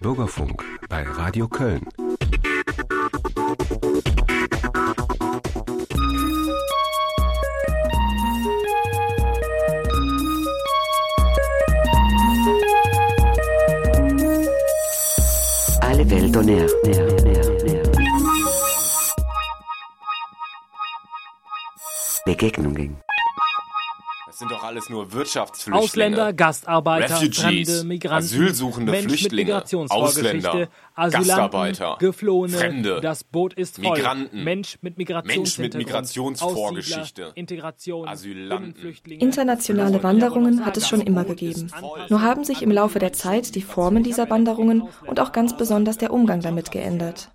Bürgerfunk bei Radio Köln. Alle Welt on Air. Begegnungen. Das sind doch alles nur Wirtschaftsflüchtlinge. Ausländer, Gastarbeiter, Refugees, Fremde, Migranten, asylsuchende Mensch Flüchtlinge, mit Migrationsvorgeschichte, Ausländer, Asylanten, Gastarbeiter, Geflohene, Fremde, das Boot ist voll. Migranten, Mensch mit Mensch mit Migrationsvorgeschichte, Integration, Asylanten. Internationale Wanderungen hat es schon immer gegeben. Nur haben sich im Laufe der Zeit die Formen dieser Wanderungen und auch ganz besonders der Umgang damit geändert.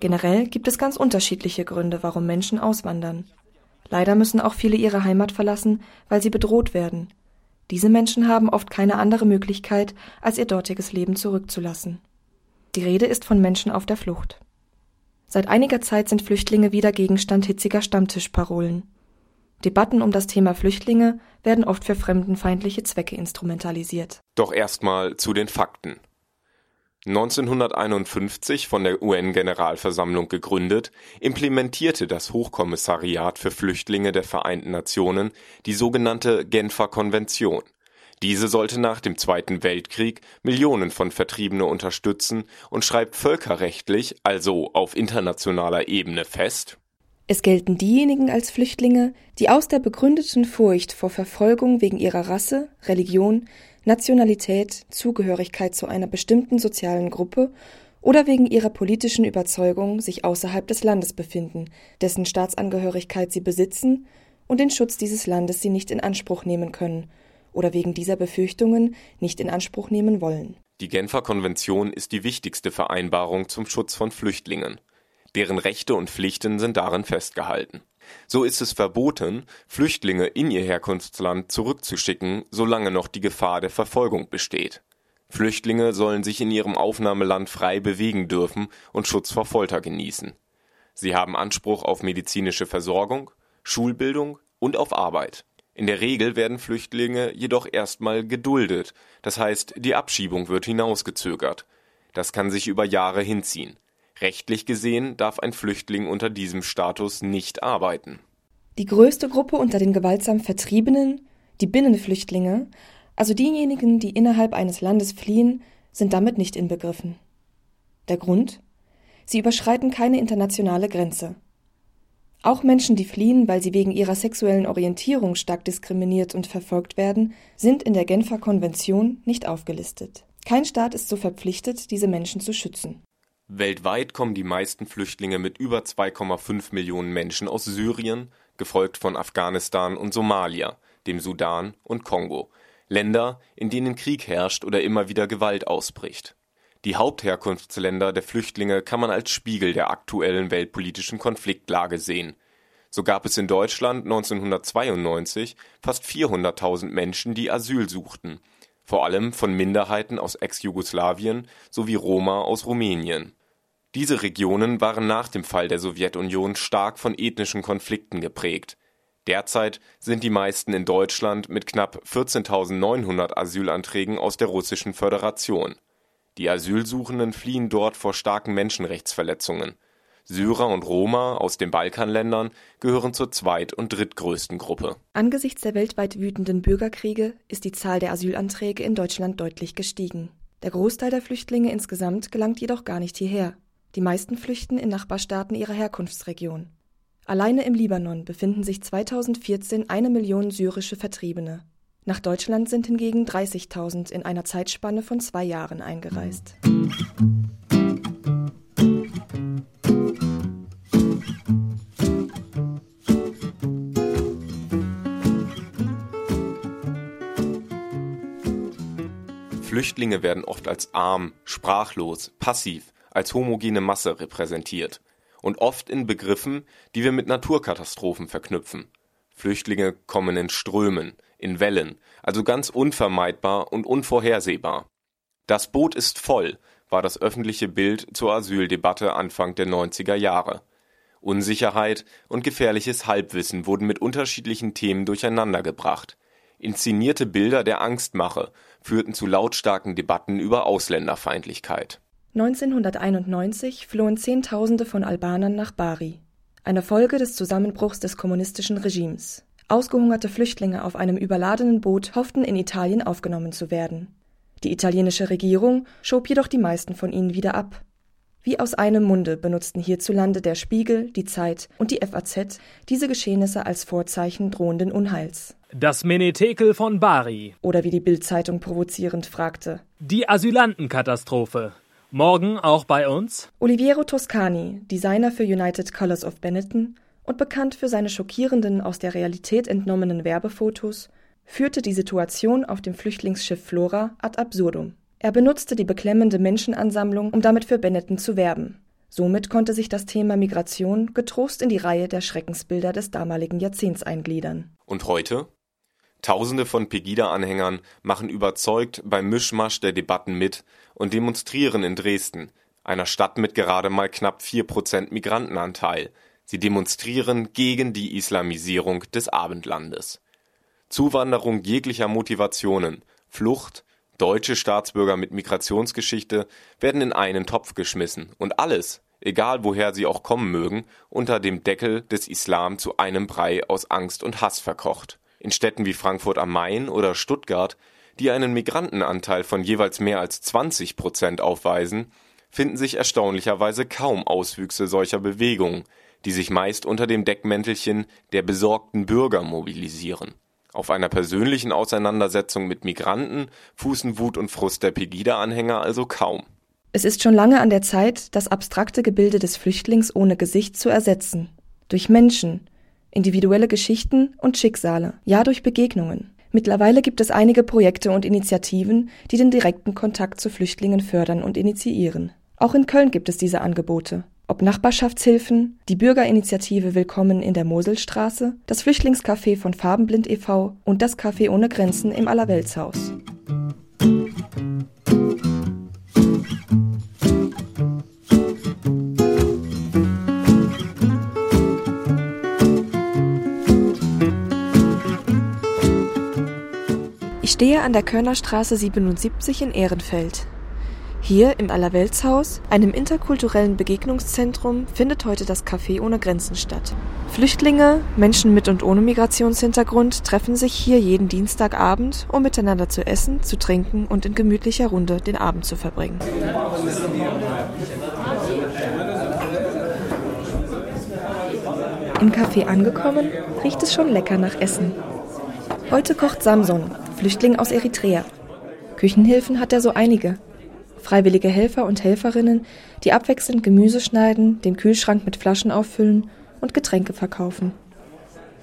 Generell gibt es ganz unterschiedliche Gründe, warum Menschen auswandern. Leider müssen auch viele ihre Heimat verlassen, weil sie bedroht werden. Diese Menschen haben oft keine andere Möglichkeit, als ihr dortiges Leben zurückzulassen. Die Rede ist von Menschen auf der Flucht. Seit einiger Zeit sind Flüchtlinge wieder Gegenstand hitziger Stammtischparolen. Debatten um das Thema Flüchtlinge werden oft für fremdenfeindliche Zwecke instrumentalisiert. Doch erstmal zu den Fakten. 1951 von der UN-Generalversammlung gegründet, implementierte das Hochkommissariat für Flüchtlinge der Vereinten Nationen die sogenannte Genfer Konvention. Diese sollte nach dem Zweiten Weltkrieg Millionen von Vertriebene unterstützen und schreibt völkerrechtlich, also auf internationaler Ebene fest, Es gelten diejenigen als Flüchtlinge, die aus der begründeten Furcht vor Verfolgung wegen ihrer Rasse, Religion, Nationalität, Zugehörigkeit zu einer bestimmten sozialen Gruppe oder wegen ihrer politischen Überzeugung sich außerhalb des Landes befinden, dessen Staatsangehörigkeit sie besitzen und den Schutz dieses Landes sie nicht in Anspruch nehmen können oder wegen dieser Befürchtungen nicht in Anspruch nehmen wollen. Die Genfer Konvention ist die wichtigste Vereinbarung zum Schutz von Flüchtlingen. Deren Rechte und Pflichten sind darin festgehalten. So ist es verboten, Flüchtlinge in ihr Herkunftsland zurückzuschicken, solange noch die Gefahr der Verfolgung besteht. Flüchtlinge sollen sich in ihrem Aufnahmeland frei bewegen dürfen und Schutz vor Folter genießen. Sie haben Anspruch auf medizinische Versorgung, Schulbildung und auf Arbeit. In der Regel werden Flüchtlinge jedoch erstmal geduldet, das heißt, die Abschiebung wird hinausgezögert. Das kann sich über Jahre hinziehen. Rechtlich gesehen darf ein Flüchtling unter diesem Status nicht arbeiten. Die größte Gruppe unter den gewaltsam Vertriebenen, die Binnenflüchtlinge, also diejenigen, die innerhalb eines Landes fliehen, sind damit nicht inbegriffen. Der Grund? Sie überschreiten keine internationale Grenze. Auch Menschen, die fliehen, weil sie wegen ihrer sexuellen Orientierung stark diskriminiert und verfolgt werden, sind in der Genfer Konvention nicht aufgelistet. Kein Staat ist so verpflichtet, diese Menschen zu schützen. Weltweit kommen die meisten Flüchtlinge mit über 2,5 Millionen Menschen aus Syrien, gefolgt von Afghanistan und Somalia, dem Sudan und Kongo, Länder, in denen Krieg herrscht oder immer wieder Gewalt ausbricht. Die Hauptherkunftsländer der Flüchtlinge kann man als Spiegel der aktuellen weltpolitischen Konfliktlage sehen. So gab es in Deutschland 1992 fast 400.000 Menschen, die Asyl suchten, vor allem von Minderheiten aus Ex-Jugoslawien sowie Roma aus Rumänien. Diese Regionen waren nach dem Fall der Sowjetunion stark von ethnischen Konflikten geprägt. Derzeit sind die meisten in Deutschland mit knapp 14.900 Asylanträgen aus der Russischen Föderation. Die Asylsuchenden fliehen dort vor starken Menschenrechtsverletzungen. Syrer und Roma aus den Balkanländern gehören zur zweit- und drittgrößten Gruppe. Angesichts der weltweit wütenden Bürgerkriege ist die Zahl der Asylanträge in Deutschland deutlich gestiegen. Der Großteil der Flüchtlinge insgesamt gelangt jedoch gar nicht hierher. Die meisten flüchten in Nachbarstaaten ihrer Herkunftsregion. Alleine im Libanon befinden sich 2014 eine Million syrische Vertriebene. Nach Deutschland sind hingegen 30.000 in einer Zeitspanne von zwei Jahren eingereist. Flüchtlinge werden oft als arm, sprachlos, passiv, als homogene Masse repräsentiert und oft in Begriffen, die wir mit Naturkatastrophen verknüpfen. Flüchtlinge kommen in Strömen, in Wellen, also ganz unvermeidbar und unvorhersehbar. Das Boot ist voll, war das öffentliche Bild zur Asyldebatte Anfang der 90er Jahre. Unsicherheit und gefährliches Halbwissen wurden mit unterschiedlichen Themen durcheinandergebracht. Inszenierte Bilder der Angstmache, führten zu lautstarken Debatten über Ausländerfeindlichkeit. 1991 flohen Zehntausende von Albanern nach Bari, eine Folge des Zusammenbruchs des kommunistischen Regimes. Ausgehungerte Flüchtlinge auf einem überladenen Boot hofften in Italien aufgenommen zu werden. Die italienische Regierung schob jedoch die meisten von ihnen wieder ab. Wie aus einem Munde benutzten hierzulande der Spiegel, die Zeit und die FAZ diese Geschehnisse als Vorzeichen drohenden Unheils. Das Menetekel von Bari. Oder wie die Bildzeitung provozierend fragte. Die Asylantenkatastrophe. Morgen auch bei uns? Oliviero Toscani, Designer für United Colors of Benetton, und bekannt für seine schockierenden, aus der Realität entnommenen Werbefotos, führte die Situation auf dem Flüchtlingsschiff Flora ad absurdum. Er benutzte die beklemmende Menschenansammlung, um damit für Benetton zu werben. Somit konnte sich das Thema Migration getrost in die Reihe der Schreckensbilder des damaligen Jahrzehnts eingliedern. Und heute? Tausende von Pegida-Anhängern machen überzeugt beim Mischmasch der Debatten mit und demonstrieren in Dresden, einer Stadt mit gerade mal knapp 4% Migrantenanteil, Sie demonstrieren gegen die Islamisierung des Abendlandes. Zuwanderung jeglicher Motivationen, Flucht, deutsche Staatsbürger mit Migrationsgeschichte werden in einen Topf geschmissen und alles, egal woher sie auch kommen mögen, unter dem Deckel des Islam zu einem Brei aus Angst und Hass verkocht. In Städten wie Frankfurt am Main oder Stuttgart, die einen Migrantenanteil von jeweils mehr als 20 Prozent aufweisen, finden sich erstaunlicherweise kaum Auswüchse solcher Bewegungen, die sich meist unter dem Deckmäntelchen der besorgten Bürger mobilisieren. Auf einer persönlichen Auseinandersetzung mit Migranten fußen Wut und Frust der Pegida-Anhänger also kaum. Es ist schon lange an der Zeit, das abstrakte Gebilde des Flüchtlings ohne Gesicht zu ersetzen. Durch Menschen, individuelle Geschichten und Schicksale, ja durch Begegnungen. Mittlerweile gibt es einige Projekte und Initiativen, die den direkten Kontakt zu Flüchtlingen fördern und initiieren. Auch in Köln gibt es diese Angebote ob Nachbarschaftshilfen, die Bürgerinitiative Willkommen in der Moselstraße, das Flüchtlingscafé von Farbenblind e.V. und das Café ohne Grenzen im Allerweltshaus. Stehe an der Körnerstraße 77 in Ehrenfeld. Hier im Allerweltshaus, einem interkulturellen Begegnungszentrum, findet heute das Café ohne Grenzen statt. Flüchtlinge, Menschen mit und ohne Migrationshintergrund treffen sich hier jeden Dienstagabend, um miteinander zu essen, zu trinken und in gemütlicher Runde den Abend zu verbringen. Im Café angekommen, riecht es schon lecker nach Essen. Heute kocht Samson, Flüchtling aus Eritrea. Küchenhilfen hat er so einige freiwillige Helfer und Helferinnen, die abwechselnd Gemüse schneiden, den Kühlschrank mit Flaschen auffüllen und Getränke verkaufen.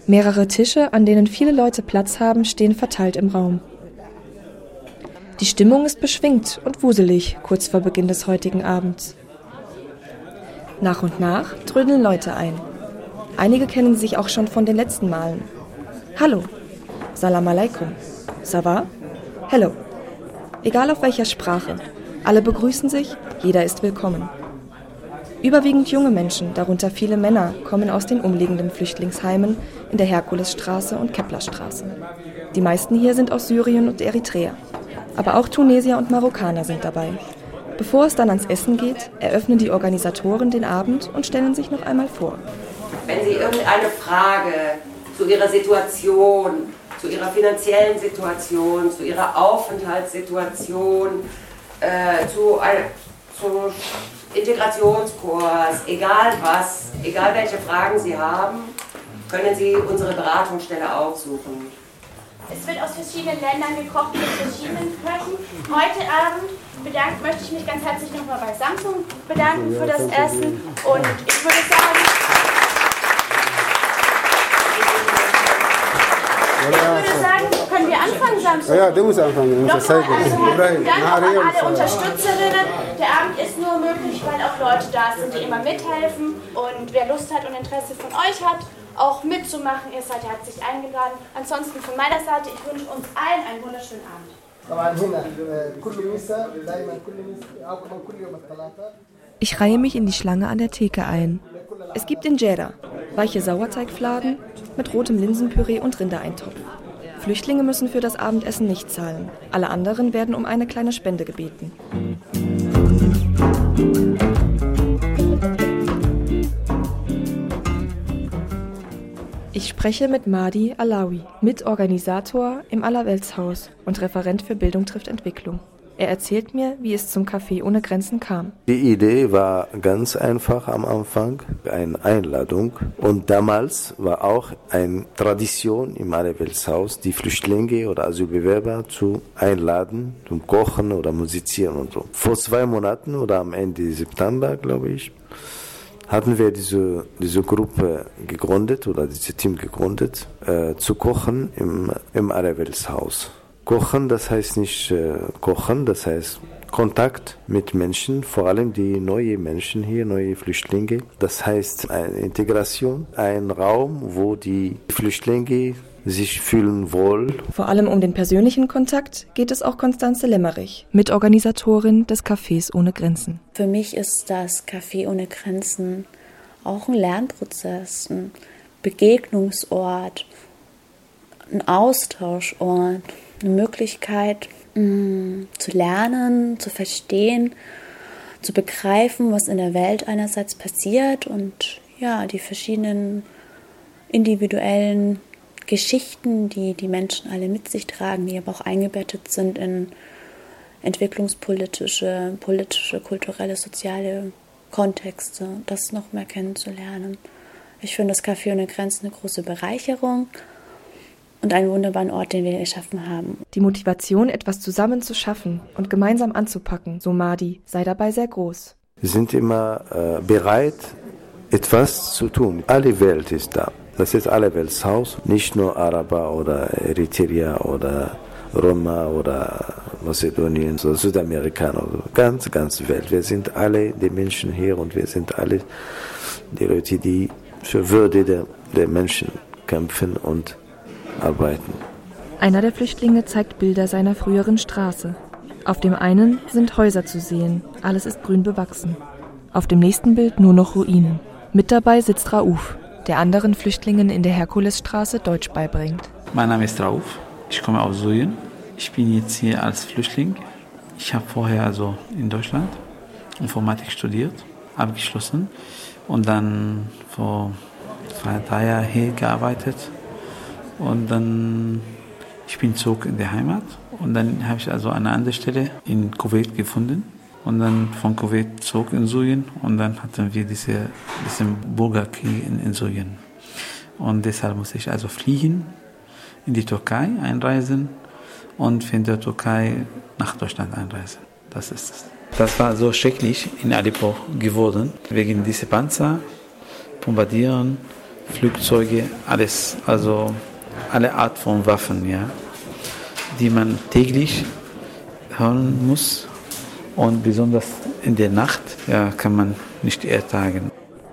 Mehrere Tische, an denen viele Leute Platz haben, stehen verteilt im Raum. Die Stimmung ist beschwingt und wuselig kurz vor Beginn des heutigen Abends. Nach und nach trödeln Leute ein. Einige kennen sich auch schon von den letzten Malen. Hallo. Salam alaikum. Sava? Hello. Egal auf welcher Sprache, alle begrüßen sich, jeder ist willkommen. Überwiegend junge Menschen, darunter viele Männer, kommen aus den umliegenden Flüchtlingsheimen in der Herkulesstraße und Keplerstraße. Die meisten hier sind aus Syrien und Eritrea. Aber auch Tunesier und Marokkaner sind dabei. Bevor es dann ans Essen geht, eröffnen die Organisatoren den Abend und stellen sich noch einmal vor. Wenn Sie irgendeine Frage zu Ihrer Situation, zu Ihrer finanziellen Situation, zu Ihrer Aufenthaltssituation, äh, zu, ein, zu Integrationskurs, egal was, egal welche Fragen Sie haben, können Sie unsere Beratungsstelle aufsuchen. Es wird aus verschiedenen Ländern gekocht mit verschiedenen Köchen. Heute Abend bedankt, möchte ich mich ganz herzlich nochmal bei Samsung bedanken für das Essen und ich würde sagen, würde sagen, können wir anfangen, Samstag? Ja, du musst anfangen. Nochmal, also herzlichen Dank auch an alle Unterstützerinnen. Der Abend ist nur möglich, weil auch Leute da sind, die immer mithelfen. Und wer Lust hat und Interesse von euch hat, auch mitzumachen, ihr seid herzlich eingeladen. Ansonsten von meiner Seite, ich wünsche uns allen einen wunderschönen Abend. Ich reihe mich in die Schlange an der Theke ein. Es gibt Injera, weiche Sauerteigfladen mit rotem Linsenpüree und Rindereintopf. Flüchtlinge müssen für das Abendessen nicht zahlen. Alle anderen werden um eine kleine Spende gebeten. Ich spreche mit Mahdi Alawi, Mitorganisator im Allerweltshaus und Referent für Bildung trifft Entwicklung. Er erzählt mir, wie es zum Café ohne Grenzen kam. Die Idee war ganz einfach am Anfang, eine Einladung. Und damals war auch eine Tradition im Allerweltshaus, die Flüchtlinge oder Asylbewerber zu einladen, zum Kochen oder Musizieren und so. Vor zwei Monaten oder am Ende September, glaube ich, hatten wir diese, diese Gruppe gegründet oder dieses Team gegründet, äh, zu kochen im, im Allerweltshaus. Kochen, das heißt nicht äh, kochen, das heißt Kontakt mit Menschen, vor allem die neuen Menschen hier, neue Flüchtlinge. Das heißt eine Integration, ein Raum, wo die Flüchtlinge sich fühlen wohl. Vor allem um den persönlichen Kontakt geht es auch Konstanze Lemmerich, Mitorganisatorin des Cafés ohne Grenzen. Für mich ist das Café ohne Grenzen auch ein Lernprozess, ein Begegnungsort, ein Austauschort eine Möglichkeit mh, mm, zu lernen, zu verstehen, zu begreifen, was in der Welt einerseits passiert und ja, die verschiedenen individuellen Geschichten, die die Menschen alle mit sich tragen, die aber auch eingebettet sind in entwicklungspolitische, politische, kulturelle, soziale Kontexte, das noch mehr kennenzulernen. Ich finde das Café ohne Grenzen eine große Bereicherung und einen wunderbaren Ort, den wir geschaffen haben. Die Motivation, etwas zusammen zu schaffen und gemeinsam anzupacken, so Madi, sei dabei sehr groß. Wir sind immer äh, bereit, etwas zu tun. Alle Welt ist da. Das ist alle Weltshaus, nicht nur Araber oder Eritrea oder Roma oder Mazedonien oder Südamerikaner, ganz, ganz Welt. Wir sind alle die Menschen hier und wir sind alle die Leute, die für Würde der, der Menschen kämpfen und arbeiten. Einer der Flüchtlinge zeigt Bilder seiner früheren Straße. Auf dem einen sind Häuser zu sehen, alles ist grün bewachsen. Auf dem nächsten Bild nur noch Ruinen. Mit dabei sitzt Rauf, der anderen Flüchtlingen in der Herkulesstraße Deutsch beibringt. Mein Name ist Rauf, ich komme aus Syrien. Ich bin jetzt hier als Flüchtling. Ich habe vorher also in Deutschland Informatik studiert, abgeschlossen und dann vor zwei, drei Jahren hier gearbeitet und dann, ich bin zurück in die Heimat. Und dann habe ich also eine andere Stelle in Kuwait gefunden. Und dann von Kuwait zurück in Syrien. Und dann hatten wir diese, diesen Bürgerkrieg in, in Syrien. Und deshalb musste ich also fliehen, in die Türkei einreisen und von der Türkei nach Deutschland einreisen. Das ist es. Das war so schrecklich in Aleppo geworden, wegen dieser Panzer, Bombardieren, Flugzeuge, alles. Also alle Art von Waffen, ja, die man täglich hören muss. Und besonders in der Nacht ja, kann man nicht ertragen.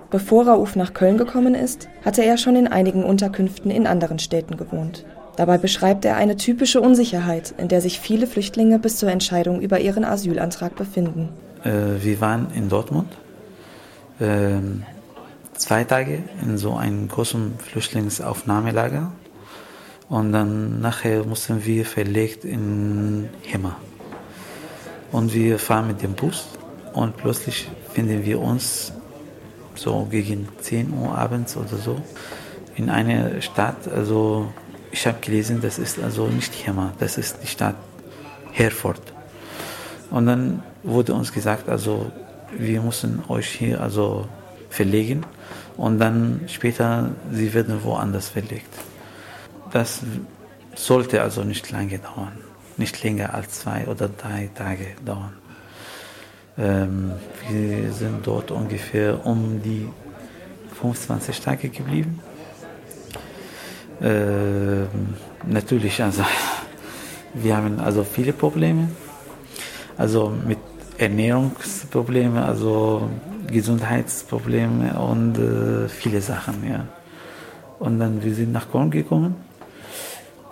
Bevor Rauf nach Köln gekommen ist, hatte er schon in einigen Unterkünften in anderen Städten gewohnt. Dabei beschreibt er eine typische Unsicherheit, in der sich viele Flüchtlinge bis zur Entscheidung über ihren Asylantrag befinden. Äh, wir waren in Dortmund äh, zwei Tage in so einem großen Flüchtlingsaufnahmelager und dann nachher mussten wir verlegt in Hemmer. Und wir fahren mit dem Bus und plötzlich finden wir uns so gegen 10 Uhr abends oder so in einer Stadt. Also ich habe gelesen, das ist also nicht Hemmer, das ist die Stadt Herford. Und dann wurde uns gesagt, also wir müssen euch hier also verlegen und dann später sie werden woanders verlegt. Das sollte also nicht lange dauern, nicht länger als zwei oder drei Tage dauern. Ähm, wir sind dort ungefähr um die 25 Tage geblieben. Ähm, natürlich, also wir haben also viele Probleme, also mit Ernährungsprobleme, also Gesundheitsprobleme und äh, viele Sachen, ja. Und dann wir sind nach Köln gekommen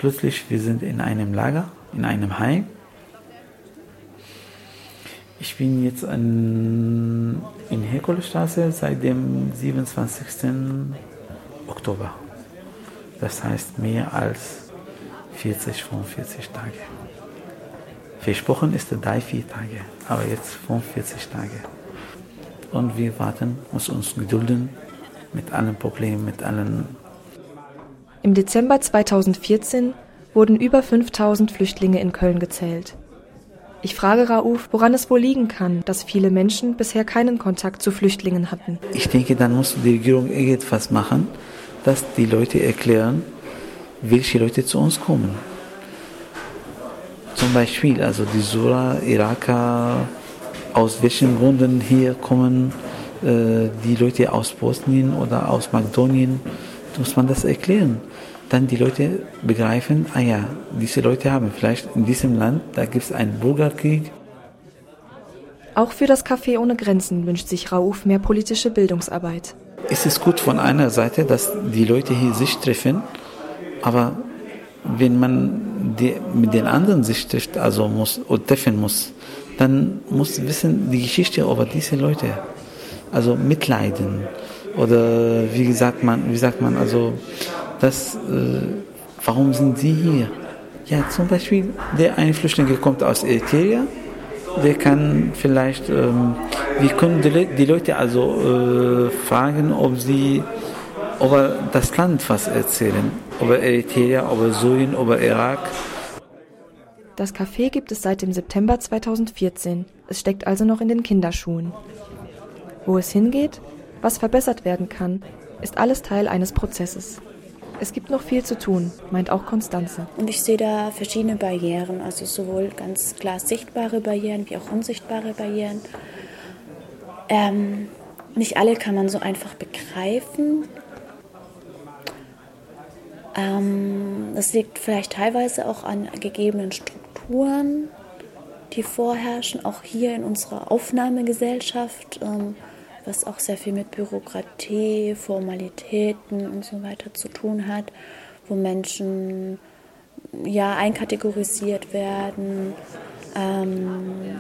plötzlich, wir sind in einem Lager, in einem Heim. Ich bin jetzt an, in Herkulesstraße seit dem 27. Oktober. Das heißt mehr als 40, 45 Tage. Versprochen ist drei, vier Tage, aber jetzt 45 Tage. Und wir warten, müssen uns gedulden mit allen Problemen, mit allen. Im Dezember 2014 wurden über 5000 Flüchtlinge in Köln gezählt. Ich frage Rauf, woran es wohl liegen kann, dass viele Menschen bisher keinen Kontakt zu Flüchtlingen hatten. Ich denke, dann muss die Regierung irgendwas machen, dass die Leute erklären, welche Leute zu uns kommen. Zum Beispiel, also die Sura, Iraker, aus welchen Gründen hier kommen äh, die Leute aus Bosnien oder aus Makedonien, muss man das erklären. Dann die Leute begreifen, ah ja, diese Leute haben vielleicht in diesem Land, da gibt es einen Bürgerkrieg. Auch für das Café ohne Grenzen wünscht sich Rauf mehr politische Bildungsarbeit. Es ist gut von einer Seite, dass die Leute hier sich treffen, aber wenn man die, mit den anderen sich trifft, also muss oder treffen muss, dann muss wissen die Geschichte über diese Leute, also mitleiden oder wie gesagt man, wie sagt man, also das, äh, warum sind sie hier? Ja, zum Beispiel der eine Flüchtling kommt aus Eritrea, der kann vielleicht, ähm, wir können die, die Leute also äh, fragen, ob sie über das Land was erzählen, über Eritrea, über Syrien, über Irak. Das Café gibt es seit dem September 2014. Es steckt also noch in den Kinderschuhen. Wo es hingeht, was verbessert werden kann, ist alles Teil eines Prozesses. Es gibt noch viel zu tun, meint auch Konstanze. Und ich sehe da verschiedene Barrieren, also sowohl ganz klar sichtbare Barrieren wie auch unsichtbare Barrieren. Ähm, nicht alle kann man so einfach begreifen. Ähm, das liegt vielleicht teilweise auch an gegebenen Strukturen, die vorherrschen, auch hier in unserer Aufnahmegesellschaft, ähm, was auch sehr viel mit Bürokratie, Formalitäten und so weiter zu tun hat, wo Menschen ja einkategorisiert werden, ähm,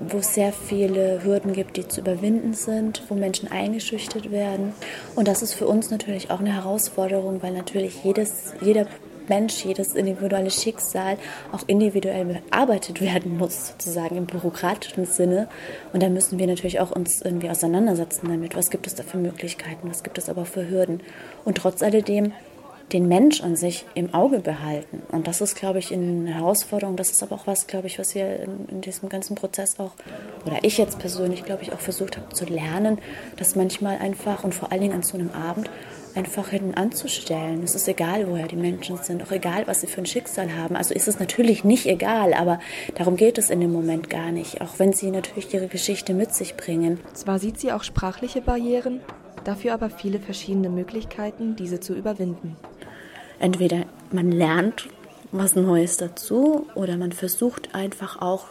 wo es sehr viele Hürden gibt, die zu überwinden sind, wo Menschen eingeschüchtert werden. Und das ist für uns natürlich auch eine Herausforderung, weil natürlich jedes, jeder Mensch, jedes individuelle Schicksal auch individuell bearbeitet werden muss, sozusagen im bürokratischen Sinne. Und da müssen wir natürlich auch uns irgendwie auseinandersetzen damit. Was gibt es da für Möglichkeiten? Was gibt es aber für Hürden? Und trotz alledem den Mensch an sich im Auge behalten. Und das ist, glaube ich, eine Herausforderung. Das ist aber auch was, glaube ich, was wir in, in, diesem ganzen Prozess auch, oder ich jetzt persönlich, glaube ich, auch versucht habe zu lernen, dass manchmal einfach und vor allen Dingen an so einem Abend einfach hinten anzustellen. Es ist egal, woher die Menschen sind, auch egal, was sie für ein Schicksal haben. Also ist es natürlich nicht egal, aber darum geht es in dem Moment gar nicht, auch wenn sie natürlich ihre Geschichte mit sich bringen. Zwar sieht sie auch sprachliche Barrieren, dafür aber viele verschiedene Möglichkeiten, diese zu überwinden entweder man lernt was Neues dazu oder man versucht einfach auch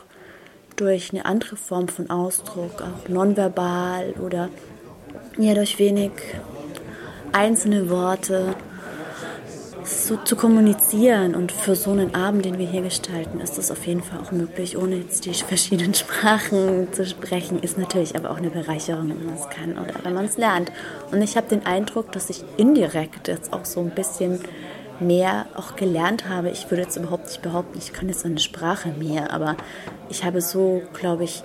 durch eine andere Form von Ausdruck, auch nonverbal oder ja durch wenig einzelne Worte so zu kommunizieren. Und für so einen Abend, den wir hier gestalten, ist das auf jeden Fall auch möglich, ohne jetzt die verschiedenen Sprachen zu sprechen. Ist natürlich aber auch eine Bereicherung, wenn man es kann oder wenn man es lernt. Und ich habe den Eindruck, dass ich indirekt jetzt auch so ein bisschen mehr auch gelernt habe. Ich würde jetzt überhaupt nicht behaupten, ich kann jetzt eine Sprache mehr, aber ich habe so, glaube ich,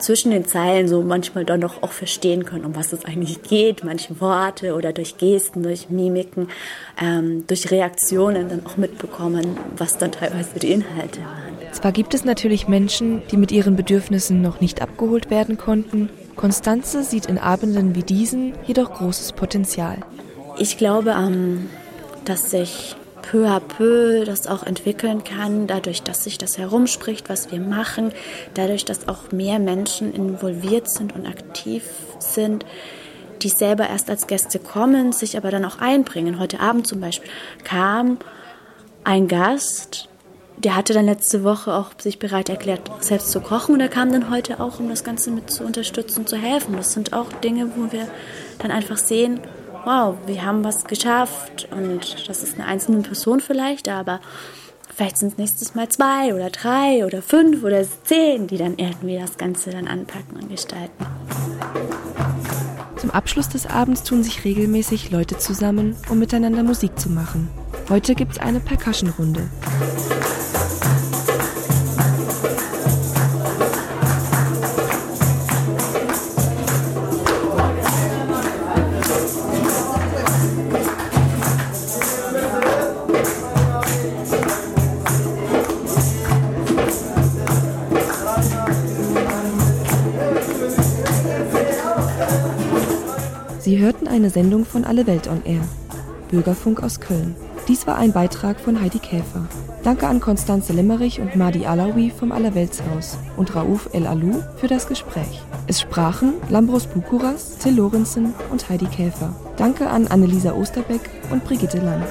zwischen den Zeilen so manchmal dann doch auch verstehen können, um was es eigentlich geht. Manche Worte oder durch Gesten, durch Mimiken, ähm, durch Reaktionen dann auch mitbekommen, was dann teilweise die Inhalte waren. Zwar gibt es natürlich Menschen, die mit ihren Bedürfnissen noch nicht abgeholt werden konnten. Konstanze sieht in Abenden wie diesen jedoch großes Potenzial. Ich glaube, ähm, dass sich peu à peu das auch entwickeln kann, dadurch, dass sich das herumspricht, was wir machen, dadurch, dass auch mehr Menschen involviert sind und aktiv sind, die selber erst als Gäste kommen, sich aber dann auch einbringen. Heute Abend zum Beispiel kam ein Gast, der hatte dann letzte Woche auch sich bereit erklärt, selbst zu kochen und er kam dann heute auch, um das Ganze mit zu unterstützen, zu helfen. Das sind auch Dinge, wo wir dann einfach sehen, wow, wir haben was geschafft und das ist eine einzelne Person vielleicht, aber vielleicht sind es nächstes Mal zwei oder drei oder fünf oder zehn, die dann irgendwie das Ganze dann anpacken und gestalten. Zum Abschluss des Abends tun sich regelmäßig Leute zusammen, um miteinander Musik zu machen. Heute gibt's eine Percussion-Runde. Hörten eine Sendung von Alle Welt on Air, Bürgerfunk aus Köln. Dies war ein Beitrag von Heidi Käfer. Danke an Konstanze Limmerich und Madi Alawi vom Allerweltshaus und Raouf El Alou für das Gespräch. Es sprachen Lambros Bukuras, Till Lorenzen und Heidi Käfer. Danke an Annelisa Osterbeck und Brigitte Lang.